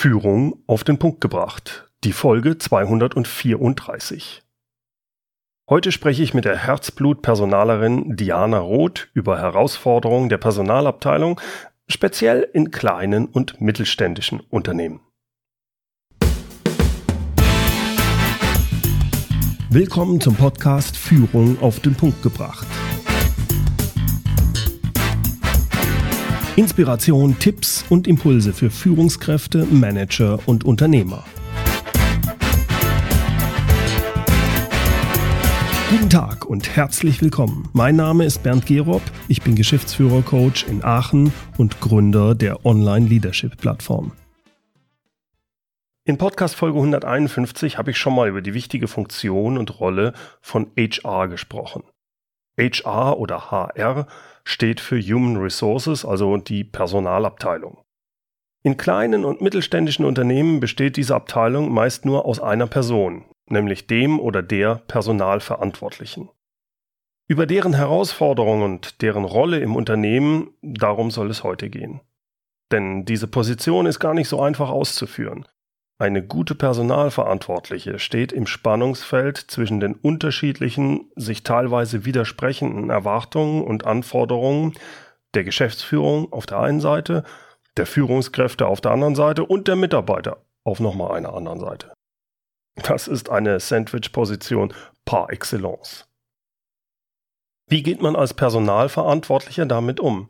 Führung auf den Punkt gebracht. Die Folge 234. Heute spreche ich mit der Herzblut-Personalerin Diana Roth über Herausforderungen der Personalabteilung, speziell in kleinen und mittelständischen Unternehmen. Willkommen zum Podcast Führung auf den Punkt gebracht. Inspiration, Tipps und Impulse für Führungskräfte, Manager und Unternehmer. Guten Tag und herzlich willkommen. Mein Name ist Bernd Gerob, ich bin Geschäftsführer-Coach in Aachen und Gründer der Online-Leadership-Plattform. In Podcast Folge 151 habe ich schon mal über die wichtige Funktion und Rolle von HR gesprochen. HR oder HR steht für Human Resources, also die Personalabteilung. In kleinen und mittelständischen Unternehmen besteht diese Abteilung meist nur aus einer Person, nämlich dem oder der Personalverantwortlichen. Über deren Herausforderungen und deren Rolle im Unternehmen, darum soll es heute gehen. Denn diese Position ist gar nicht so einfach auszuführen. Eine gute Personalverantwortliche steht im Spannungsfeld zwischen den unterschiedlichen, sich teilweise widersprechenden Erwartungen und Anforderungen der Geschäftsführung auf der einen Seite, der Führungskräfte auf der anderen Seite und der Mitarbeiter auf nochmal einer anderen Seite. Das ist eine Sandwich-Position par excellence. Wie geht man als Personalverantwortlicher damit um?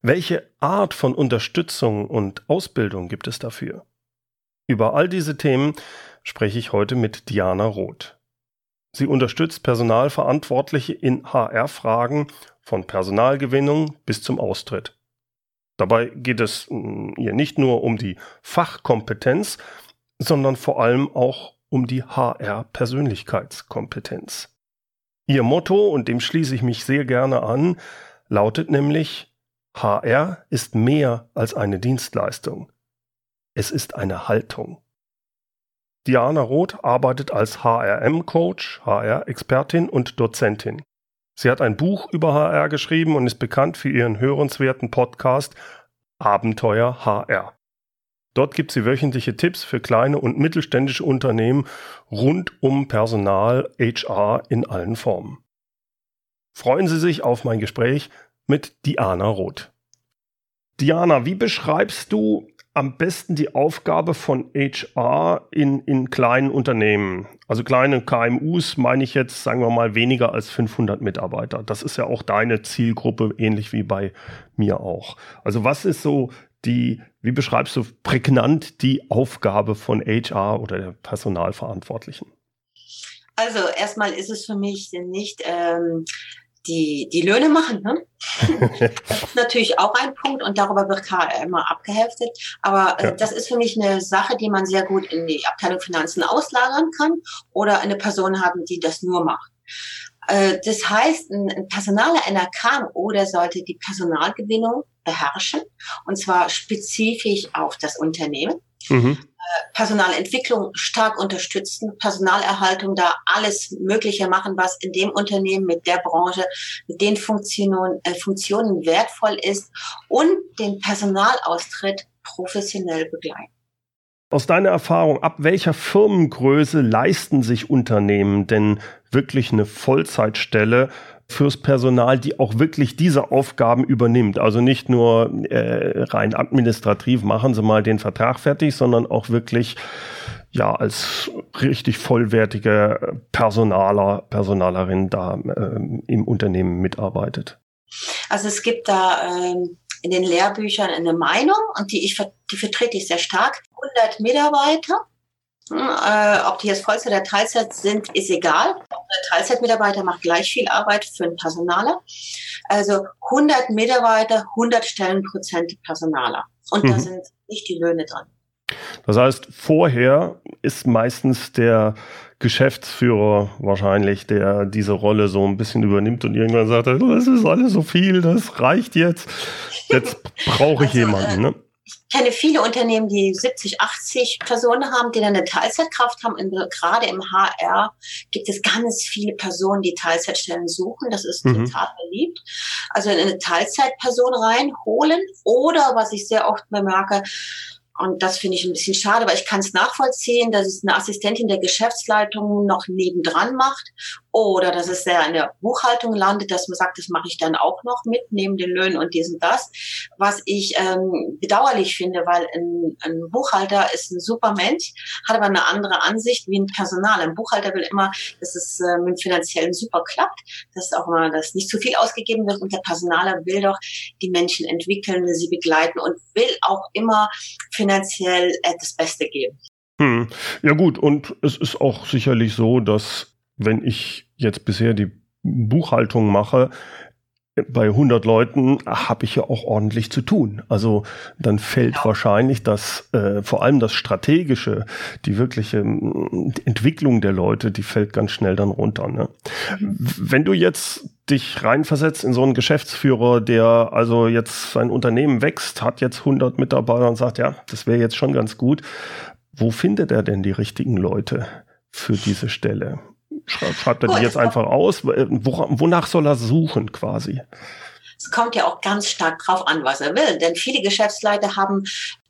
Welche Art von Unterstützung und Ausbildung gibt es dafür? Über all diese Themen spreche ich heute mit Diana Roth. Sie unterstützt Personalverantwortliche in HR-Fragen von Personalgewinnung bis zum Austritt. Dabei geht es mm, ihr nicht nur um die Fachkompetenz, sondern vor allem auch um die HR-Persönlichkeitskompetenz. Ihr Motto, und dem schließe ich mich sehr gerne an, lautet nämlich HR ist mehr als eine Dienstleistung. Es ist eine Haltung. Diana Roth arbeitet als HRM-Coach, HR-Expertin und Dozentin. Sie hat ein Buch über HR geschrieben und ist bekannt für ihren hörenswerten Podcast Abenteuer HR. Dort gibt sie wöchentliche Tipps für kleine und mittelständische Unternehmen rund um Personal, HR in allen Formen. Freuen Sie sich auf mein Gespräch mit Diana Roth. Diana, wie beschreibst du am besten die Aufgabe von HR in, in kleinen Unternehmen. Also kleine KMUs meine ich jetzt, sagen wir mal, weniger als 500 Mitarbeiter. Das ist ja auch deine Zielgruppe, ähnlich wie bei mir auch. Also was ist so die, wie beschreibst du prägnant die Aufgabe von HR oder der Personalverantwortlichen? Also erstmal ist es für mich nicht ähm, die, die Löhne machen. Ne? das ist natürlich auch ein Punkt und darüber wird immer abgeheftet. Aber äh, ja. das ist für mich eine Sache, die man sehr gut in die Abteilung Finanzen auslagern kann oder eine Person haben, die das nur macht. Äh, das heißt, ein Personaler einer KMU, der sollte die Personalgewinnung beherrschen und zwar spezifisch auf das Unternehmen. Mhm. Personalentwicklung stark unterstützen, Personalerhaltung da alles Mögliche machen, was in dem Unternehmen mit der Branche, mit den Funktionen, äh, Funktionen wertvoll ist und den Personalaustritt professionell begleiten. Aus deiner Erfahrung, ab welcher Firmengröße leisten sich Unternehmen denn wirklich eine Vollzeitstelle fürs Personal, die auch wirklich diese Aufgaben übernimmt. Also nicht nur äh, rein administrativ machen sie mal den Vertrag fertig, sondern auch wirklich ja als richtig vollwertige Personaler, Personalerin da äh, im Unternehmen mitarbeitet. Also es gibt da ähm, in den Lehrbüchern eine Meinung und die ich die vertrete ich sehr stark. 100 Mitarbeiter äh, ob die jetzt Vollzeit oder Teilzeit sind, ist egal. Ein Teilzeitmitarbeiter macht gleich viel Arbeit für einen Personaler. Also 100 Mitarbeiter, 100 Stellenprozent Personaler. Und mhm. da sind nicht die Löhne dran. Das heißt, vorher ist meistens der Geschäftsführer wahrscheinlich, der diese Rolle so ein bisschen übernimmt und irgendwann sagt, das ist alles so viel, das reicht jetzt. Jetzt brauche ich also, jemanden. Ne? Ich kenne viele Unternehmen, die 70, 80 Personen haben, die dann eine Teilzeitkraft haben. gerade im HR gibt es ganz viele Personen, die Teilzeitstellen suchen. Das ist mhm. total beliebt. Also eine Teilzeitperson reinholen oder, was ich sehr oft bemerke, Und das finde ich ein bisschen schade, aber ich kann es nachvollziehen, dass es eine Assistentin der Geschäftsleitung noch nebendran macht oder dass es sehr in der Buchhaltung landet, dass man sagt, das mache ich dann auch noch mit, neben den Löhnen und dies das. Was ich ähm, bedauerlich finde, weil ein, ein Buchhalter ist ein super Mensch, hat aber eine andere Ansicht wie ein Personal. Ein Buchhalter will immer, dass es äh, mit Finanziellen super klappt, dass auch mal dass nicht zu viel ausgegeben wird und der Personaler will doch die Menschen entwickeln, sie begleiten und will auch immer finanziell äh, das Beste geben. Hm. Ja gut, und es ist auch sicherlich so, dass wenn ich jetzt bisher die Buchhaltung mache, bei 100 Leuten habe ich ja auch ordentlich zu tun. Also dann fällt ja. wahrscheinlich das, äh, vor allem das Strategische, die wirkliche äh, Entwicklung der Leute, die fällt ganz schnell dann runter. Ne? Mhm. Wenn du jetzt dich reinversetzt in so einen Geschäftsführer, der also jetzt sein Unternehmen wächst, hat jetzt 100 Mitarbeiter und sagt, ja, das wäre jetzt schon ganz gut. Wo findet er denn die richtigen Leute für diese Stelle? Schreibt er die jetzt einfach aus? Wonach soll er suchen quasi? Es kommt ja auch ganz stark drauf an, was er will. Denn viele Geschäftsleiter haben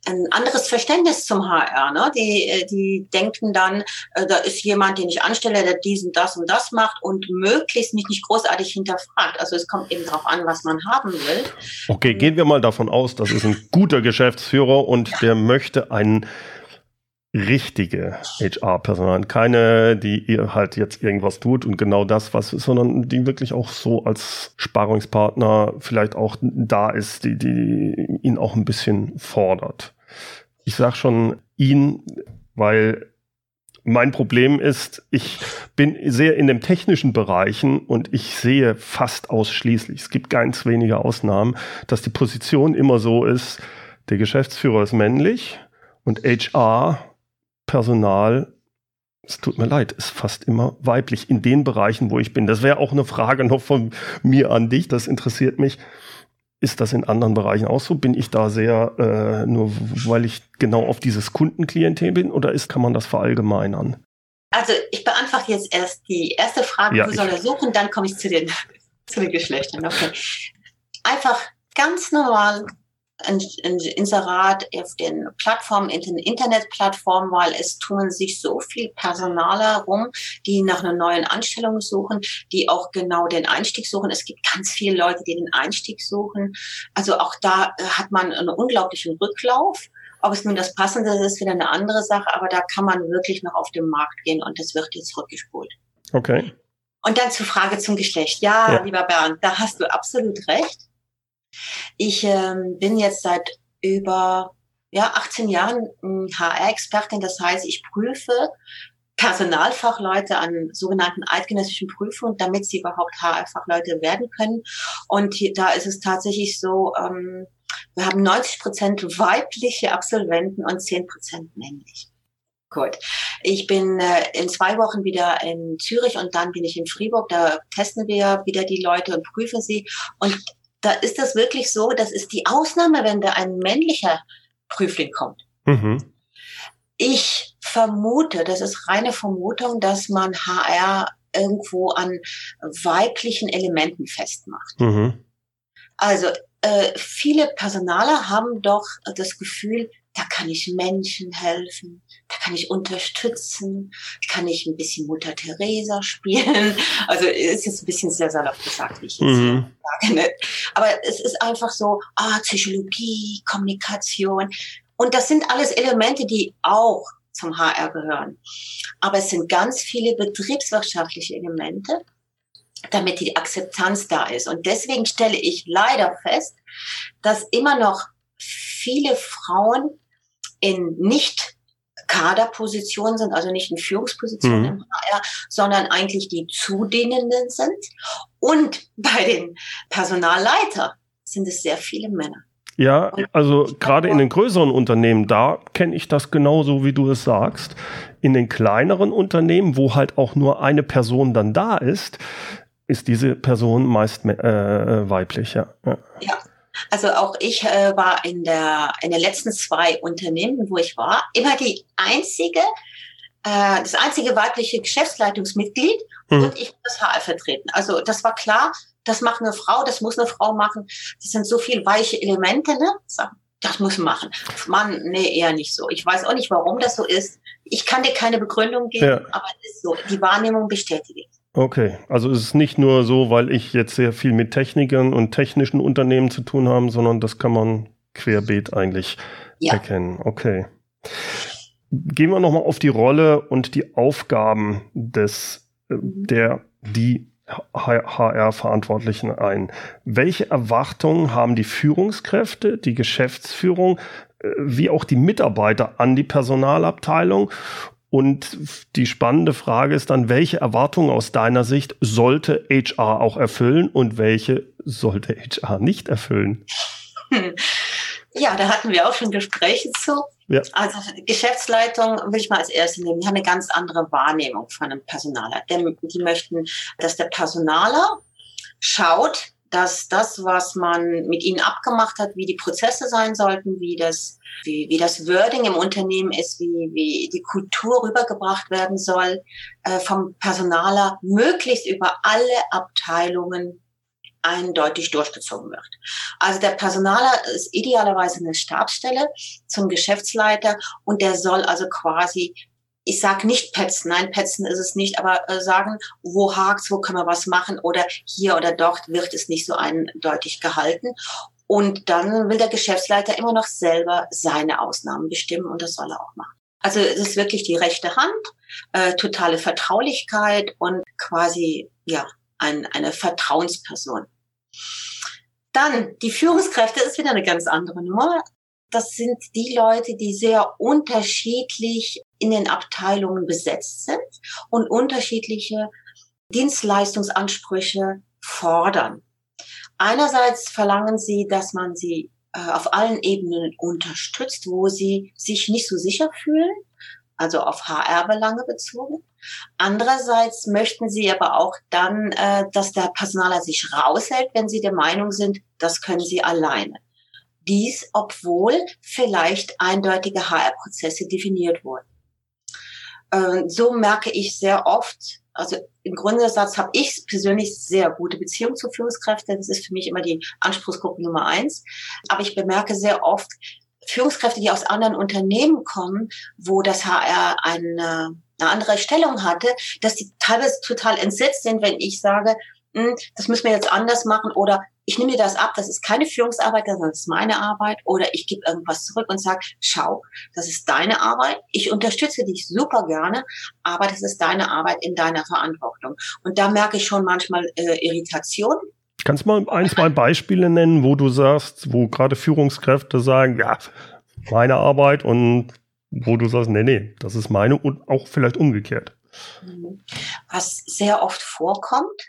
ein anderes Verständnis zum HR. Ne? Die, äh, die denken dann, äh, da ist jemand, den ich anstelle, der diesen, das und das macht und möglichst mich nicht großartig hinterfragt. Also es kommt eben darauf an, was man haben will. Okay, gehen wir mal davon aus, das ist ein guter Geschäftsführer und ja. der möchte einen richtige HR-Personal, keine, die ihr halt jetzt irgendwas tut und genau das, was sondern die wirklich auch so als Sparungspartner vielleicht auch da ist, die, die ihn auch ein bisschen fordert. Ich sag schon ihn, weil mein Problem ist, ich bin sehr in den technischen Bereichen und ich sehe fast ausschließlich, es gibt ganz wenige Ausnahmen, dass die Position immer so ist, der Geschäftsführer ist männlich und HR Personal, es tut mir leid, ist fast immer weiblich in den Bereichen, wo ich bin. Das wäre auch eine Frage noch von mir an dich, das interessiert mich. Ist das in anderen Bereichen auch so? Bin ich da sehr, äh, nur weil ich genau auf dieses Kundenklientel bin oder ist, kann man das verallgemeinern? Also ich beantworte jetzt erst die erste Frage, ja, wo soll er suchen, dann komme ich zu den, zu den Geschlechtern. Okay. Einfach ganz normal ein, ein Inserat auf den Plattformen, in den Internetplattformen, weil es tun sich so viel Personaler rum, die nach einer neuen Anstellung suchen, die auch genau den Einstieg suchen. Es gibt ganz viele Leute, die den Einstieg suchen. Also auch da äh, hat man einen unglaublichen Rücklauf. Ob es nun das Passende ist, ist wieder eine andere Sache, aber da kann man wirklich noch auf den Markt gehen und das wird jetzt rückgespult. Okay. Und dann zur Frage zum Geschlecht. Ja, ja, lieber Bernd, da hast du absolut recht. Ich ähm, bin jetzt seit über ja, 18 Jahren HR-Expertin. Das heißt, ich prüfe Personalfachleute an sogenannten eidgenössischen Prüfungen, damit sie überhaupt HR-Fachleute werden können. Und hier, da ist es tatsächlich so, ähm, wir haben 90 Prozent weibliche Absolventen und 10 Prozent männlich. Gut. Ich bin äh, in zwei Wochen wieder in Zürich und dann bin ich in Fribourg. Da testen wir wieder die Leute und prüfen sie. Und da ist das wirklich so, das ist die Ausnahme, wenn da ein männlicher Prüfling kommt. Mhm. Ich vermute, das ist reine Vermutung, dass man HR irgendwo an weiblichen Elementen festmacht. Mhm. Also äh, viele Personaler haben doch das Gefühl, da kann ich Menschen helfen, da kann ich unterstützen, kann ich ein bisschen Mutter Teresa spielen. Also ist jetzt ein bisschen sehr salopp gesagt, wie ich jetzt mhm. sage. Ne? Aber es ist einfach so, ah, Psychologie, Kommunikation. Und das sind alles Elemente, die auch zum HR gehören. Aber es sind ganz viele betriebswirtschaftliche Elemente, damit die Akzeptanz da ist. Und deswegen stelle ich leider fest, dass immer noch viele Frauen in nicht Kaderpositionen sind, also nicht in Führungspositionen mhm. im HR, sondern eigentlich die Zudienenden sind. Und bei den Personalleiter sind es sehr viele Männer. Ja, also gerade in den größeren Unternehmen, da kenne ich das genauso, wie du es sagst. In den kleineren Unternehmen, wo halt auch nur eine Person dann da ist, ist diese Person meist äh, weiblich, ja. ja. ja. Also auch ich äh, war in der in den letzten zwei Unternehmen, wo ich war, immer die einzige, äh, das einzige weibliche Geschäftsleitungsmitglied mhm. und ich das HR vertreten. Also das war klar, das macht eine Frau, das muss eine Frau machen. Das sind so viel weiche Elemente, ne? Das muss machen. Mann, nee, eher nicht so. Ich weiß auch nicht, warum das so ist. Ich kann dir keine Begründung geben, ja. aber es ist so. Die Wahrnehmung bestätigt. Okay, also es ist nicht nur so, weil ich jetzt sehr viel mit Technikern und technischen Unternehmen zu tun habe, sondern das kann man querbeet eigentlich ja. erkennen. Okay. Gehen wir nochmal auf die Rolle und die Aufgaben des, äh, der, die HR-Verantwortlichen ein. Welche Erwartungen haben die Führungskräfte, die Geschäftsführung, äh, wie auch die Mitarbeiter an die Personalabteilung? Und die spannende Frage ist dann, welche Erwartungen aus deiner Sicht sollte HR auch erfüllen und welche sollte HR nicht erfüllen? Ja, da hatten wir auch schon Gespräche zu. Ja. Also Geschäftsleitung will ich mal als erste nehmen. Die haben eine ganz andere Wahrnehmung von einem Personaler. Denn die möchten, dass der Personaler schaut, dass das, was man mit ihnen abgemacht hat, wie die Prozesse sein sollten, wie das, wie, wie das Wording im Unternehmen ist, wie, wie die Kultur rübergebracht werden soll, äh, vom Personaler möglichst über alle Abteilungen eindeutig durchgezogen wird. Also der Personaler ist idealerweise eine Stabsstelle zum Geschäftsleiter und der soll also quasi ich sage nicht petzen, nein, petzen ist es nicht, aber äh, sagen, wo hakt's, wo können wir was machen oder hier oder dort wird es nicht so eindeutig gehalten. Und dann will der Geschäftsleiter immer noch selber seine Ausnahmen bestimmen und das soll er auch machen. Also es ist wirklich die rechte Hand, äh, totale Vertraulichkeit und quasi ja ein, eine Vertrauensperson. Dann die Führungskräfte ist wieder eine ganz andere Nummer. Das sind die Leute, die sehr unterschiedlich in den Abteilungen besetzt sind und unterschiedliche Dienstleistungsansprüche fordern. Einerseits verlangen sie, dass man sie äh, auf allen Ebenen unterstützt, wo sie sich nicht so sicher fühlen, also auf HR-Belange bezogen. Andererseits möchten sie aber auch dann, äh, dass der Personaler sich raushält, wenn sie der Meinung sind, das können sie alleine. Dies, obwohl vielleicht eindeutige HR-Prozesse definiert wurden. Äh, so merke ich sehr oft, also im Grundsatz habe ich persönlich sehr gute Beziehungen zu Führungskräften. Das ist für mich immer die Anspruchsgruppe Nummer eins. Aber ich bemerke sehr oft, Führungskräfte, die aus anderen Unternehmen kommen, wo das HR eine, eine andere Stellung hatte, dass die teilweise total entsetzt sind, wenn ich sage, hm, das müssen wir jetzt anders machen oder ich nehme dir das ab, das ist keine Führungsarbeit, das ist meine Arbeit oder ich gebe irgendwas zurück und sage, schau, das ist deine Arbeit, ich unterstütze dich super gerne, aber das ist deine Arbeit in deiner Verantwortung. Und da merke ich schon manchmal äh, Irritation, Kannst du mal ein, zwei Beispiele nennen, wo du sagst, wo gerade Führungskräfte sagen, ja, meine Arbeit und wo du sagst, nee, nee, das ist meine und auch vielleicht umgekehrt. Was sehr oft vorkommt,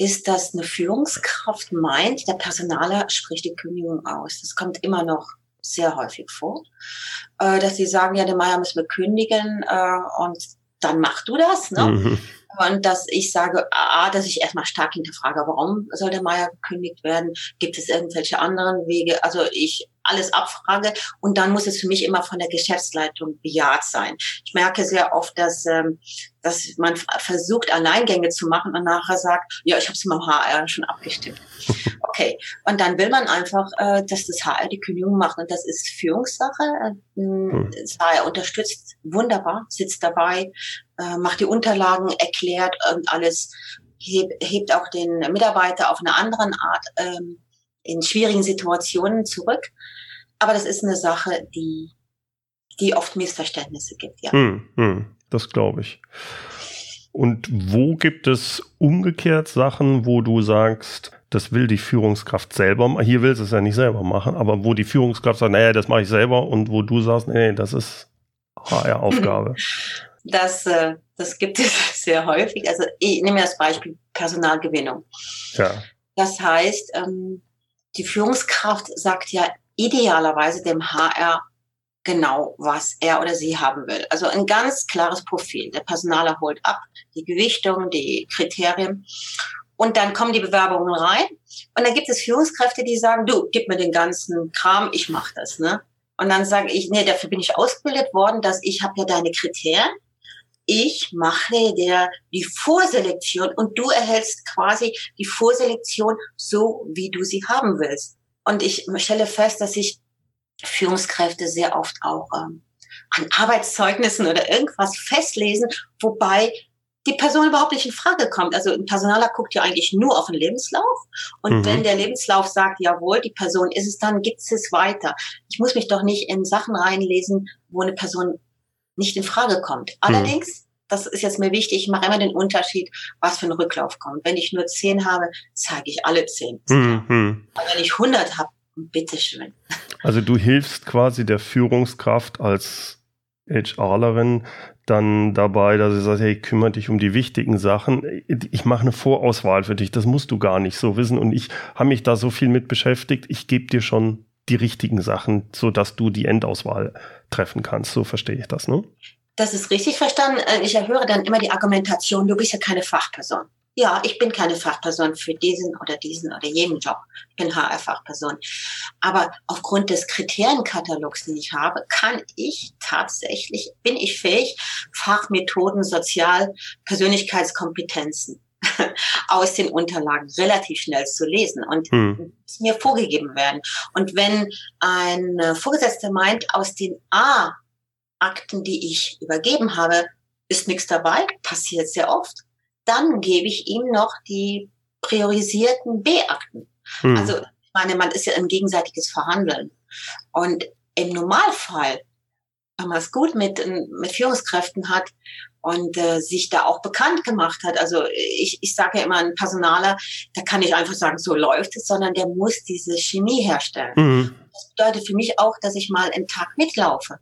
ist, dass eine Führungskraft meint, der Personaler spricht die Kündigung aus. Das kommt immer noch sehr häufig vor, äh, dass sie sagen, ja, der Meier müssen wir kündigen äh, und dann mach du das. Ne? Mhm. Und dass ich sage, A, dass ich erstmal stark hinterfrage, warum soll der Meier gekündigt werden? Gibt es irgendwelche anderen Wege? Also ich alles abfrage und dann muss es für mich immer von der Geschäftsleitung bejaht sein. Ich merke sehr oft, dass, ähm, dass man versucht, Alleingänge zu machen und nachher sagt, ja, ich habe es mit dem HR schon abgestimmt. Okay, und dann will man einfach, äh, dass das HR die Kündigung macht und das ist Führungssache. Hm. Das HR unterstützt wunderbar, sitzt dabei, äh, macht die Unterlagen, erklärt und alles, heb, hebt auch den Mitarbeiter auf eine andere Art ähm, in schwierigen Situationen zurück. Aber das ist eine Sache, die, die oft Missverständnisse gibt, ja. Hm, hm, das glaube ich. Und wo gibt es umgekehrt Sachen, wo du sagst, das will die Führungskraft selber machen. Hier will sie es ja nicht selber machen, aber wo die Führungskraft sagt, naja, das mache ich selber und wo du sagst, nee, das ist HR-Aufgabe. Das, äh, das gibt es sehr häufig. Also ich nehme das Beispiel Personalgewinnung. Ja. Das heißt, ähm, die Führungskraft sagt ja idealerweise dem HR genau, was er oder sie haben will. Also ein ganz klares Profil. Der Personaler holt ab, die Gewichtung, die Kriterien. Und dann kommen die Bewerbungen rein. Und dann gibt es Führungskräfte, die sagen, du, gib mir den ganzen Kram, ich mach das. Ne? Und dann sage ich, nee, dafür bin ich ausgebildet worden, dass ich habe ja deine Kriterien. Ich mache dir die Vorselektion und du erhältst quasi die Vorselektion so, wie du sie haben willst. Und ich stelle fest, dass ich Führungskräfte sehr oft auch ähm, an Arbeitszeugnissen oder irgendwas festlesen, wobei die Person überhaupt nicht in Frage kommt. Also ein Personaler guckt ja eigentlich nur auf den Lebenslauf. Und mhm. wenn der Lebenslauf sagt, jawohl, die Person ist es, dann gibt es weiter. Ich muss mich doch nicht in Sachen reinlesen, wo eine Person nicht in Frage kommt. Mhm. Allerdings, das ist jetzt mir wichtig, ich mache immer den Unterschied, was für ein Rücklauf kommt. Wenn ich nur zehn habe, zeige ich alle zehn. Mhm. Aber wenn ich 100 habe, bitteschön. Also du hilfst quasi der Führungskraft als HRlerin dann dabei, dass sie sagt, hey, kümmere dich um die wichtigen Sachen. Ich mache eine Vorauswahl für dich, das musst du gar nicht so wissen. Und ich habe mich da so viel mit beschäftigt, ich gebe dir schon die richtigen Sachen, sodass du die Endauswahl treffen kannst. So verstehe ich das, ne? Das ist richtig verstanden. Äh, ich erhöre dann immer die Argumentation, du bist ja keine Fachperson ja, ich bin keine Fachperson für diesen oder diesen oder jenen Job. Ich bin HR-Fachperson. Aber aufgrund des Kriterienkatalogs, den ich habe, kann ich tatsächlich, bin ich fähig, Fachmethoden, Sozial-, Persönlichkeitskompetenzen aus den Unterlagen relativ schnell zu lesen und hm. mir vorgegeben werden. Und wenn ein Vorgesetzter meint, aus den A-Akten, die ich übergeben habe, ist nichts dabei, passiert sehr oft dann gebe ich ihm noch die priorisierten B-Akten. Hm. Also ich meine, man ist ja ein gegenseitiges Verhandeln. Und im Normalfall, wenn man es gut mit, mit Führungskräften hat und äh, sich da auch bekannt gemacht hat, also ich, ich sage ja immer, ein Personaler, der kann nicht einfach sagen, so läuft es, sondern der muss diese Chemie herstellen. Mhm. Das bedeutet für mich auch, dass ich mal einen Tag mitlaufe.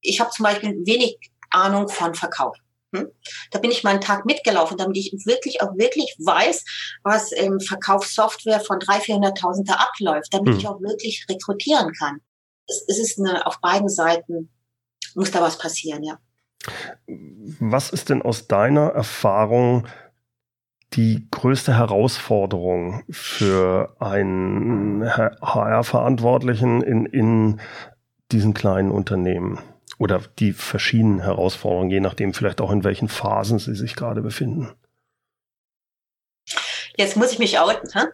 Ich habe zum Beispiel wenig Ahnung von Verkauf. Hm? Da bin ich mal einen Tag mitgelaufen, damit ich wirklich auch wirklich weiß, was im Verkaufssoftware von 300.000, 400.000 da abläuft, damit hm. ich auch wirklich rekrutieren kann. Es, es ist eine, auf beiden Seiten muss da was passieren, ja. Was ist denn aus deiner Erfahrung die größte Herausforderung für einen HR-Verantwortlichen in, in diesen kleinen Unternehmen? Oder die verschiedenen Herausforderungen, je nachdem vielleicht auch in welchen Phasen sie sich gerade befinden. Jetzt muss ich mich outen. Hm?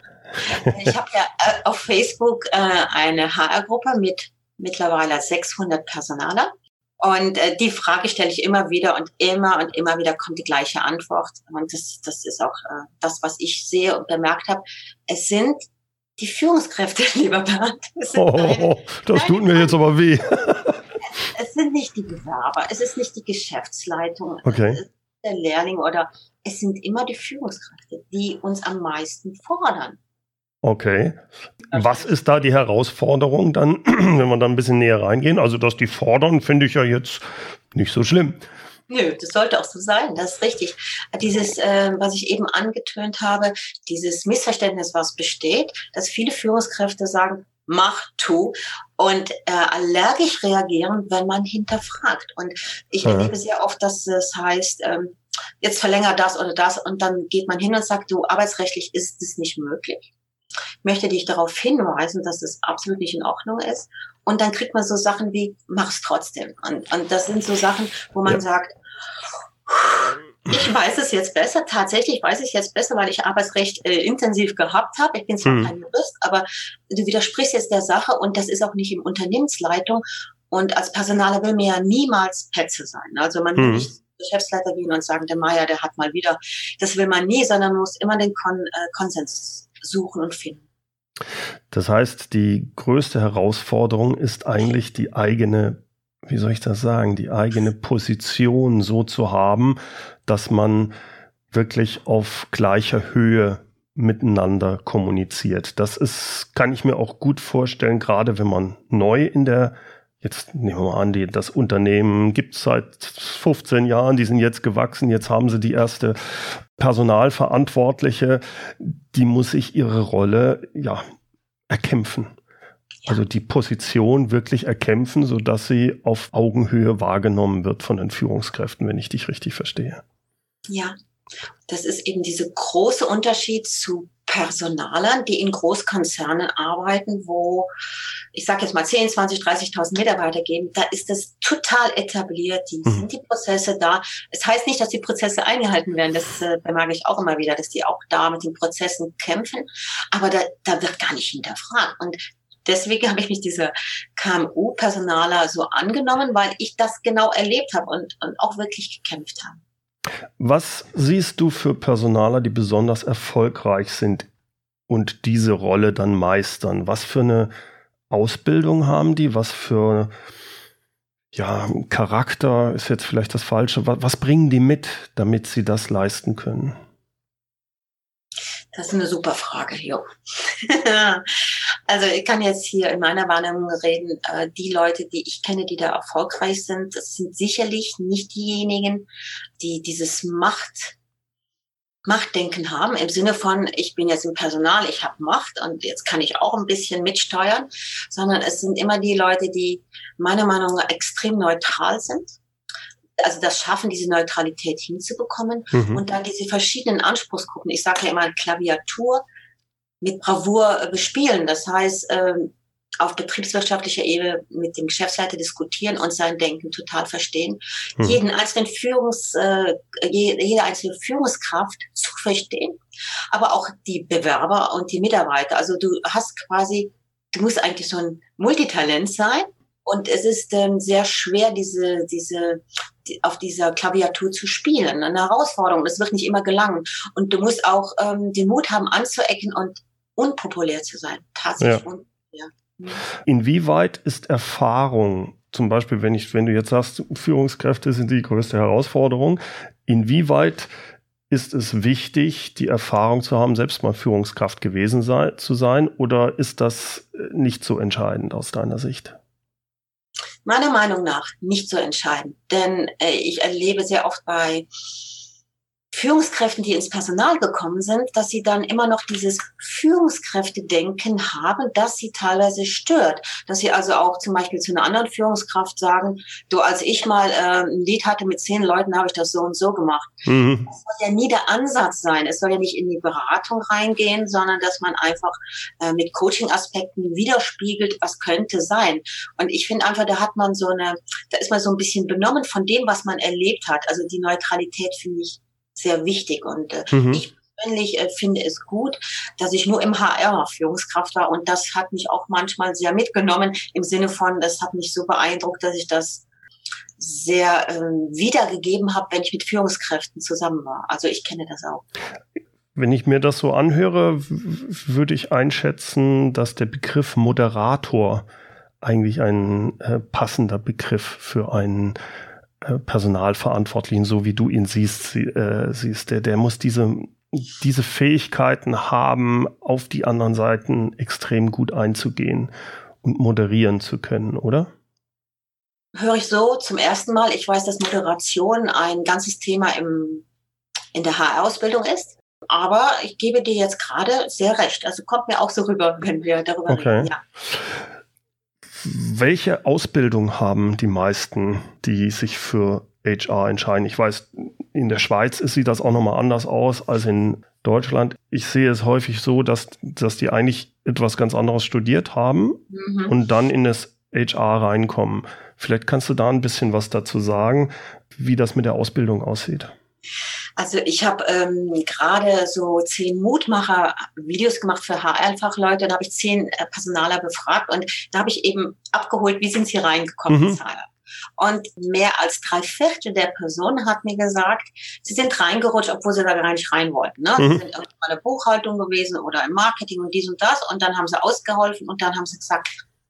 Ich habe ja äh, auf Facebook äh, eine HR-Gruppe mit mittlerweile 600 Personaler. Und äh, die Frage stelle ich immer wieder und immer und immer wieder kommt die gleiche Antwort. Und das, das ist auch äh, das, was ich sehe und bemerkt habe. Es sind die Führungskräfte, lieber Bernd. Oh, das tut mir jetzt aber weh. Es sind nicht die Bewerber, es ist nicht die Geschäftsleitung, okay. der Lehrling oder es sind immer die Führungskräfte, die uns am meisten fordern. Okay. Was ist da die Herausforderung dann, wenn wir da ein bisschen näher reingehen? Also, dass die fordern, finde ich ja jetzt nicht so schlimm. Nö, das sollte auch so sein, das ist richtig. Dieses, äh, was ich eben angetönt habe, dieses Missverständnis, was besteht, dass viele Führungskräfte sagen, mach, tu und äh, allergisch reagieren, wenn man hinterfragt. Und ich ja. erlebe sehr oft, dass es heißt, ähm, jetzt verlänger das oder das und dann geht man hin und sagt, du, arbeitsrechtlich ist es nicht möglich. Ich möchte dich darauf hinweisen, dass es absolut nicht in Ordnung ist. Und dann kriegt man so Sachen wie, mach's trotzdem. Und, und das sind so Sachen, wo man ja. sagt, ich weiß es jetzt besser. Tatsächlich weiß ich jetzt besser, weil ich Arbeitsrecht äh, intensiv gehabt habe. Ich bin zwar mhm. kein Jurist, aber du widersprichst jetzt der Sache und das ist auch nicht im Unternehmensleitung. Und als Personaler will mir ja niemals Petze sein. Also man will mhm. nicht Geschäftsleiter gehen und sagen, der Meier, der hat mal wieder. Das will man nie, sondern man muss immer den Kon äh, Konsens suchen und finden. Das heißt, die größte Herausforderung ist eigentlich die eigene wie soll ich das sagen, die eigene Position so zu haben, dass man wirklich auf gleicher Höhe miteinander kommuniziert. Das ist, kann ich mir auch gut vorstellen, gerade wenn man neu in der, jetzt nehmen wir mal an, die, das Unternehmen gibt es seit 15 Jahren, die sind jetzt gewachsen, jetzt haben sie die erste Personalverantwortliche, die muss sich ihre Rolle ja erkämpfen. Also die Position wirklich erkämpfen, sodass sie auf Augenhöhe wahrgenommen wird von den Führungskräften, wenn ich dich richtig verstehe. Ja, das ist eben dieser große Unterschied zu Personalern, die in Großkonzernen arbeiten, wo ich sage jetzt mal 10, 20, 30.000 Mitarbeiter geben, da ist das total etabliert, die mhm. sind die Prozesse da. Es heißt nicht, dass die Prozesse eingehalten werden, das äh, bemerke ich auch immer wieder, dass die auch da mit den Prozessen kämpfen, aber da, da wird gar nicht hinterfragt. Und deswegen habe ich mich dieser KMU-Personaler so angenommen, weil ich das genau erlebt habe und, und auch wirklich gekämpft habe. Was siehst du für Personaler, die besonders erfolgreich sind und diese Rolle dann meistern? Was für eine Ausbildung haben die? Was für ja, Charakter ist jetzt vielleicht das Falsche. Was, was bringen die mit, damit sie das leisten können? Das ist eine super Frage, Jo. also ich kann jetzt hier in meiner Wahrnehmung reden, äh, die Leute, die ich kenne, die da erfolgreich sind, das sind sicherlich nicht diejenigen, die dieses Macht Machtdenken haben im Sinne von, ich bin jetzt im Personal, ich habe Macht und jetzt kann ich auch ein bisschen mitsteuern, sondern es sind immer die Leute, die meiner Meinung nach extrem neutral sind. Also das schaffen, diese Neutralität hinzubekommen mhm. und dann diese verschiedenen Anspruchsgruppen. Ich sage ja immer Klaviatur mit Bravour bespielen. Das heißt, ähm, auf betriebswirtschaftlicher Ebene mit dem Geschäftsleiter diskutieren und sein Denken total verstehen. Hm. Jeden einzelnen Führungs, äh, jede einzelne Führungskraft zu verstehen, aber auch die Bewerber und die Mitarbeiter. Also du hast quasi, du musst eigentlich so ein Multitalent sein. Und es ist ähm, sehr schwer, diese, diese, die, auf dieser Klaviatur zu spielen. Eine Herausforderung. Das wird nicht immer gelangen. Und du musst auch ähm, den Mut haben, anzuecken und unpopulär zu sein. Tatsächlich ja. unpopulär. Inwieweit ist Erfahrung, zum Beispiel, wenn ich, wenn du jetzt sagst, Führungskräfte sind die größte Herausforderung, inwieweit ist es wichtig, die Erfahrung zu haben, selbst mal Führungskraft gewesen sei, zu sein, oder ist das äh, nicht so entscheidend aus deiner Sicht? Meiner Meinung nach nicht so entscheidend, denn äh, ich erlebe sehr oft bei Führungskräften, die ins Personal gekommen sind, dass sie dann immer noch dieses Führungskräftedenken haben, das sie teilweise stört. Dass sie also auch zum Beispiel zu einer anderen Führungskraft sagen, du, als ich mal äh, ein Lied hatte mit zehn Leuten, habe ich das so und so gemacht. Mhm. Das soll ja nie der Ansatz sein. Es soll ja nicht in die Beratung reingehen, sondern dass man einfach äh, mit Coaching-Aspekten widerspiegelt, was könnte sein. Und ich finde einfach, da hat man so eine, da ist man so ein bisschen benommen von dem, was man erlebt hat. Also die Neutralität finde ich sehr wichtig. Und äh, mhm. ich persönlich äh, finde es gut, dass ich nur im HR Führungskraft war. Und das hat mich auch manchmal sehr mitgenommen im Sinne von, das hat mich so beeindruckt, dass ich das sehr äh, wiedergegeben habe, wenn ich mit Führungskräften zusammen war. Also ich kenne das auch. Wenn ich mir das so anhöre, würde ich einschätzen, dass der Begriff Moderator eigentlich ein äh, passender Begriff für einen Personalverantwortlichen, so wie du ihn siehst, sie, äh, siehst, der, der muss diese, diese Fähigkeiten haben, auf die anderen Seiten extrem gut einzugehen und moderieren zu können, oder? Höre ich so zum ersten Mal. Ich weiß, dass Moderation ein ganzes Thema im, in der HR-Ausbildung ist. Aber ich gebe dir jetzt gerade sehr recht. Also kommt mir auch so rüber, wenn wir darüber okay. reden. Ja. Welche Ausbildung haben die meisten, die sich für HR entscheiden? Ich weiß, in der Schweiz sieht das auch nochmal anders aus als in Deutschland. Ich sehe es häufig so, dass, dass die eigentlich etwas ganz anderes studiert haben mhm. und dann in das HR reinkommen. Vielleicht kannst du da ein bisschen was dazu sagen, wie das mit der Ausbildung aussieht. Also ich habe ähm, gerade so zehn Mutmacher-Videos gemacht für HR-Fachleute. Da habe ich zehn äh, Personaler befragt und da habe ich eben abgeholt, wie sind sie reingekommen, mhm. Und mehr als drei Viertel der Personen hat mir gesagt, sie sind reingerutscht, obwohl sie da gar nicht rein wollten. Ne? Mhm. Sie sind irgendwann in der Buchhaltung gewesen oder im Marketing und dies und das. Und dann haben sie ausgeholfen und dann haben sie gesagt,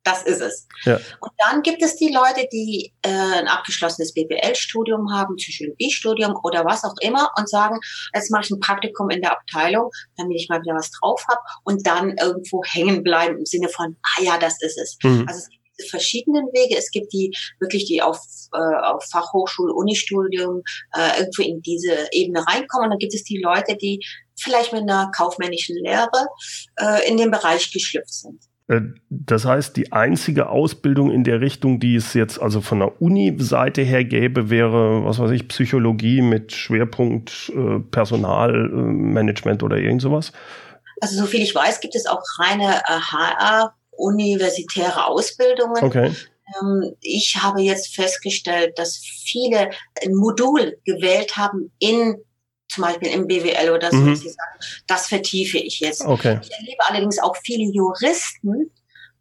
das ist es. Ja. Und dann gibt es die Leute, die äh, ein abgeschlossenes BWL-Studium haben, Psychologiestudium oder was auch immer und sagen, jetzt mache ich ein Praktikum in der Abteilung, damit ich mal wieder was drauf habe und dann irgendwo hängen bleiben im Sinne von, ah ja, das ist es. Mhm. Also es gibt diese verschiedenen Wege. Es gibt die wirklich, die auf, äh, auf Fachhochschul, Unistudium äh, irgendwo in diese Ebene reinkommen. Und dann gibt es die Leute, die vielleicht mit einer kaufmännischen Lehre äh, in den Bereich geschlüpft sind. Äh, das heißt, die einzige Ausbildung in der Richtung, die es jetzt also von der Uni-Seite her gäbe, wäre, was weiß ich, Psychologie mit Schwerpunkt äh, Personalmanagement oder irgend sowas? Also soviel ich weiß, gibt es auch reine HR universitäre Ausbildungen. Okay. Ähm, ich habe jetzt festgestellt, dass viele ein Modul gewählt haben in zum Beispiel im BWL oder so, mhm. sie sagen, das vertiefe ich jetzt. Okay. Ich erlebe allerdings auch viele Juristen,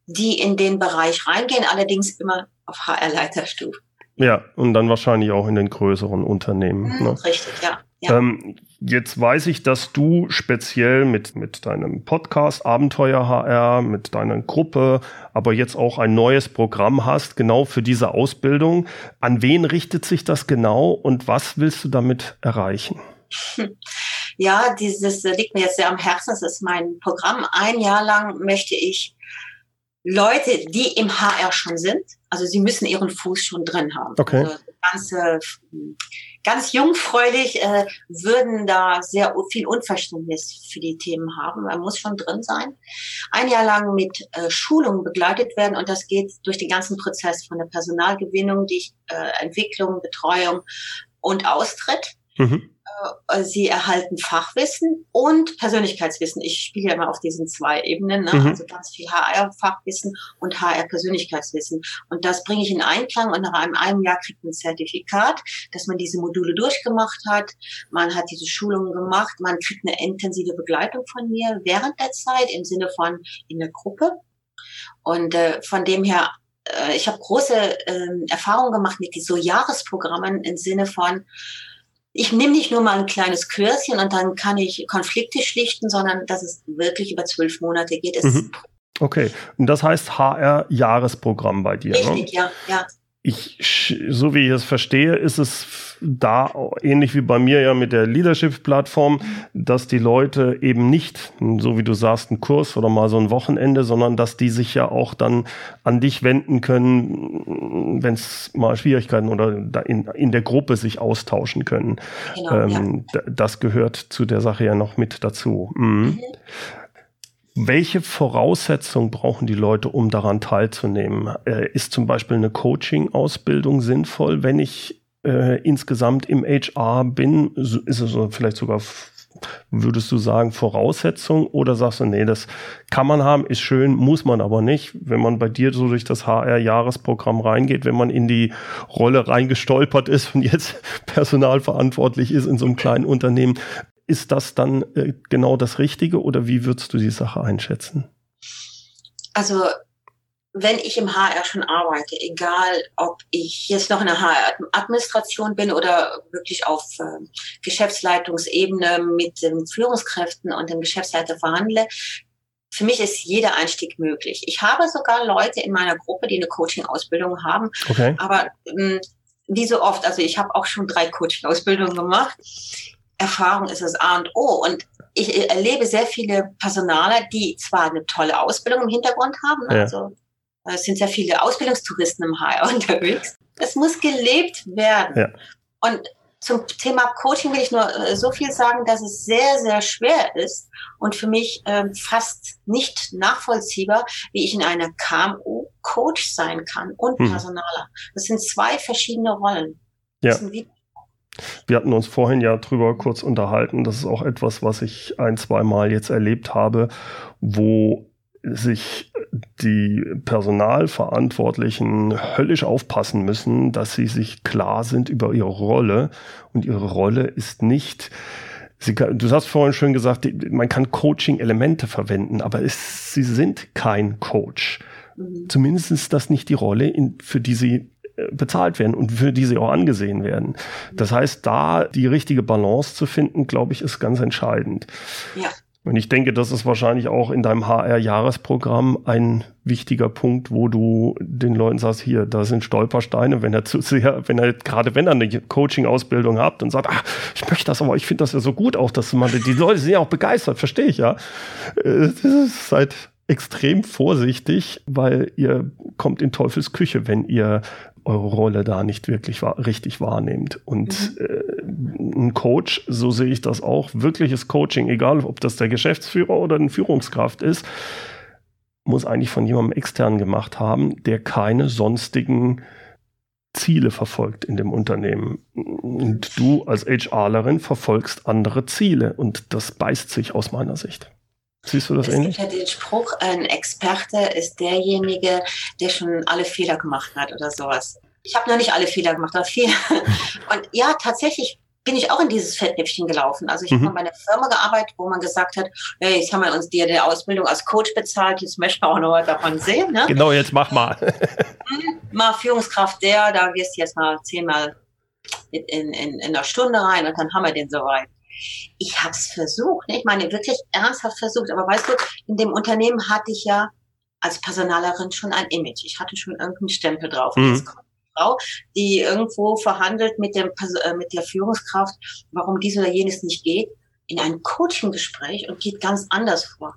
die in den Bereich reingehen, allerdings immer auf HR-Leiterstufe. Ja, und dann wahrscheinlich auch in den größeren Unternehmen. Mhm, ne? Richtig, ja. ja. Ähm, jetzt weiß ich, dass du speziell mit, mit deinem Podcast Abenteuer HR, mit deiner Gruppe, aber jetzt auch ein neues Programm hast, genau für diese Ausbildung. An wen richtet sich das genau und was willst du damit erreichen? Ja, dieses liegt mir jetzt sehr am Herzen. Das ist mein Programm. Ein Jahr lang möchte ich Leute, die im HR schon sind, also sie müssen ihren Fuß schon drin haben. Okay. Also ganz, ganz jungfräulich äh, würden da sehr viel Unverständnis für die Themen haben. Man muss schon drin sein. Ein Jahr lang mit äh, Schulungen begleitet werden und das geht durch den ganzen Prozess von der Personalgewinnung, die äh, Entwicklung, Betreuung und Austritt. Mhm. Äh, sie erhalten Fachwissen und Persönlichkeitswissen. Ich spiele ja immer auf diesen zwei Ebenen, ne? mhm. also ganz viel HR-Fachwissen und HR-Persönlichkeitswissen. Und das bringe ich in Einklang und nach einem, einem Jahr kriegt man ein Zertifikat, dass man diese Module durchgemacht hat. Man hat diese Schulungen gemacht. Man kriegt eine intensive Begleitung von mir während der Zeit im Sinne von in der Gruppe. Und äh, von dem her äh, ich habe große äh, Erfahrungen gemacht mit so Jahresprogrammen im Sinne von, ich nehme nicht nur mal ein kleines Kürschen und dann kann ich Konflikte schlichten, sondern dass es wirklich über zwölf Monate geht. Mhm. Okay, und das heißt HR-Jahresprogramm bei dir. Ne? Richtig, ne? ja, ja ich, so wie ich es verstehe, ist es da ähnlich wie bei mir ja mit der Leadership-Plattform, dass die Leute eben nicht, so wie du sagst, einen Kurs oder mal so ein Wochenende, sondern dass die sich ja auch dann an dich wenden können, wenn es mal Schwierigkeiten oder in, in der Gruppe sich austauschen können. Genau, ähm, ja. Das gehört zu der Sache ja noch mit dazu. Mhm. Mhm. Welche Voraussetzungen brauchen die Leute, um daran teilzunehmen? Äh, ist zum Beispiel eine Coaching-Ausbildung sinnvoll, wenn ich äh, insgesamt im HR bin? Ist es vielleicht sogar, würdest du sagen, Voraussetzung? Oder sagst du, nee, das kann man haben, ist schön, muss man aber nicht. Wenn man bei dir so durch das HR-Jahresprogramm reingeht, wenn man in die Rolle reingestolpert ist und jetzt personalverantwortlich ist in so einem kleinen Unternehmen, ist das dann äh, genau das Richtige oder wie würdest du die Sache einschätzen? Also wenn ich im HR schon arbeite, egal ob ich jetzt noch in der HR-Administration bin oder wirklich auf äh, Geschäftsleitungsebene mit den Führungskräften und dem Geschäftsleiter verhandle, für mich ist jeder Einstieg möglich. Ich habe sogar Leute in meiner Gruppe, die eine Coaching-Ausbildung haben, okay. aber ähm, wie so oft, also ich habe auch schon drei Coaching-Ausbildungen gemacht. Erfahrung ist das A und O. Und ich erlebe sehr viele Personaler, die zwar eine tolle Ausbildung im Hintergrund haben, ja. also es sind sehr viele Ausbildungstouristen im HR unterwegs. Es muss gelebt werden. Ja. Und zum Thema Coaching will ich nur äh, so viel sagen, dass es sehr, sehr schwer ist und für mich ähm, fast nicht nachvollziehbar, wie ich in einer KMU Coach sein kann und hm. Personaler. Das sind zwei verschiedene Rollen. Ja. Das sind wie wir hatten uns vorhin ja drüber kurz unterhalten. Das ist auch etwas, was ich ein, zwei Mal jetzt erlebt habe, wo sich die Personalverantwortlichen höllisch aufpassen müssen, dass sie sich klar sind über ihre Rolle. Und ihre Rolle ist nicht, kann, du hast vorhin schön gesagt, man kann Coaching-Elemente verwenden, aber es, sie sind kein Coach. Mhm. Zumindest ist das nicht die Rolle, in, für die sie bezahlt werden und für die sie auch angesehen werden. Das heißt, da die richtige Balance zu finden, glaube ich, ist ganz entscheidend. Ja. Und ich denke, das ist wahrscheinlich auch in deinem HR-Jahresprogramm ein wichtiger Punkt, wo du den Leuten sagst, hier, da sind Stolpersteine, wenn er zu sehr, wenn er, gerade wenn er eine Coaching-Ausbildung hat und sagt, ach, ich möchte das, aber ich finde das ja so gut auch, dass man, die Leute sind ja auch begeistert, verstehe ich ja. Äh, das ist halt extrem vorsichtig, weil ihr kommt in Teufels Küche, wenn ihr eure Rolle da nicht wirklich wahr, richtig wahrnehmt. Und mhm. äh, ein Coach, so sehe ich das auch, wirkliches Coaching, egal ob das der Geschäftsführer oder eine Führungskraft ist, muss eigentlich von jemandem extern gemacht haben, der keine sonstigen Ziele verfolgt in dem Unternehmen. Und du als HRlerin verfolgst andere Ziele und das beißt sich aus meiner Sicht. Siehst du das es ähnlich? Es gibt ja den Spruch, ein Experte ist derjenige, der schon alle Fehler gemacht hat oder sowas. Ich habe noch nicht alle Fehler gemacht, aber viele. Und ja, tatsächlich bin ich auch in dieses Fettnäpfchen gelaufen. Also ich mhm. habe bei einer Firma gearbeitet, wo man gesagt hat, hey, jetzt haben wir uns dir die Ausbildung als Coach bezahlt, jetzt möchten wir auch noch was davon sehen. Ne? Genau, jetzt mach mal. Mhm, mal Führungskraft der, da wirst du jetzt mal zehnmal in, in, in einer Stunde rein und dann haben wir den soweit. Ich habe es versucht, ne? ich meine wirklich ernsthaft versucht, aber weißt du, in dem Unternehmen hatte ich ja als Personalerin schon ein Image. Ich hatte schon irgendeinen Stempel drauf. Mhm. Frau, die irgendwo verhandelt mit, dem, äh, mit der Führungskraft, warum dies oder jenes nicht geht, in ein Coaching-Gespräch und geht ganz anders vor.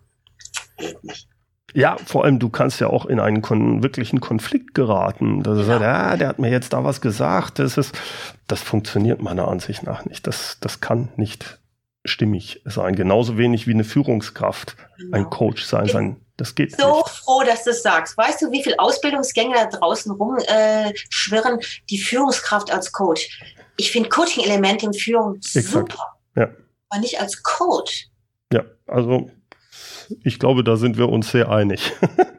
Geht nicht. Ja, vor allem, du kannst ja auch in einen kon wirklichen Konflikt geraten. Dass ja. sagt, ja, der hat mir jetzt da was gesagt. Das, ist, das funktioniert meiner Ansicht nach nicht. Das, das kann nicht stimmig sein. Genauso wenig wie eine Führungskraft genau. ein Coach sein, sein das geht so nicht. froh, dass du es sagst. Weißt du, wie viele Ausbildungsgänge da draußen rumschwirren, äh, die Führungskraft als Coach? Ich finde Coaching-Elemente in Führung Exakt. super. Ja. Aber nicht als Coach. Ja, also ich glaube, da sind wir uns sehr einig.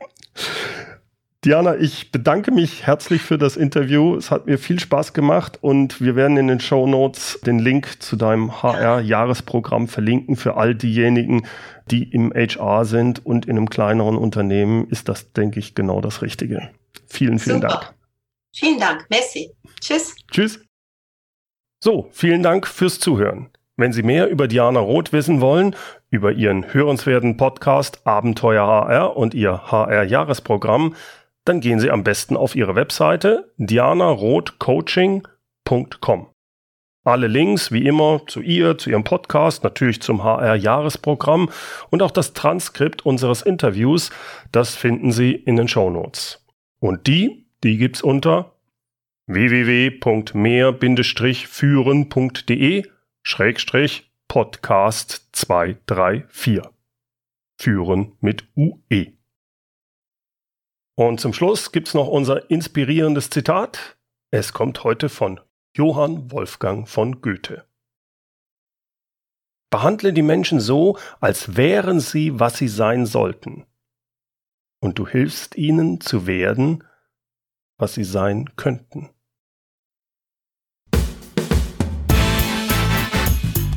Diana, ich bedanke mich herzlich für das Interview. Es hat mir viel Spaß gemacht und wir werden in den Show Notes den Link zu deinem HR-Jahresprogramm verlinken für all diejenigen, die im HR sind und in einem kleineren Unternehmen ist das, denke ich, genau das Richtige. Vielen, vielen Super. Dank. Vielen Dank. Messi. Tschüss. Tschüss. So, vielen Dank fürs Zuhören. Wenn Sie mehr über Diana Roth wissen wollen, über ihren hörenswerten Podcast Abenteuer HR und ihr HR-Jahresprogramm, dann gehen Sie am besten auf Ihre Webseite dianarothcoaching.com. Alle Links, wie immer, zu ihr, zu ihrem Podcast, natürlich zum HR-Jahresprogramm und auch das Transkript unseres Interviews, das finden Sie in den Show Notes. Und die, die gibt's unter www.mehr-führen.de Schrägstrich Podcast 234. Führen mit UE. Und zum Schluss gibt's noch unser inspirierendes Zitat. Es kommt heute von Johann Wolfgang von Goethe. Behandle die Menschen so, als wären sie, was sie sein sollten. Und du hilfst ihnen zu werden, was sie sein könnten.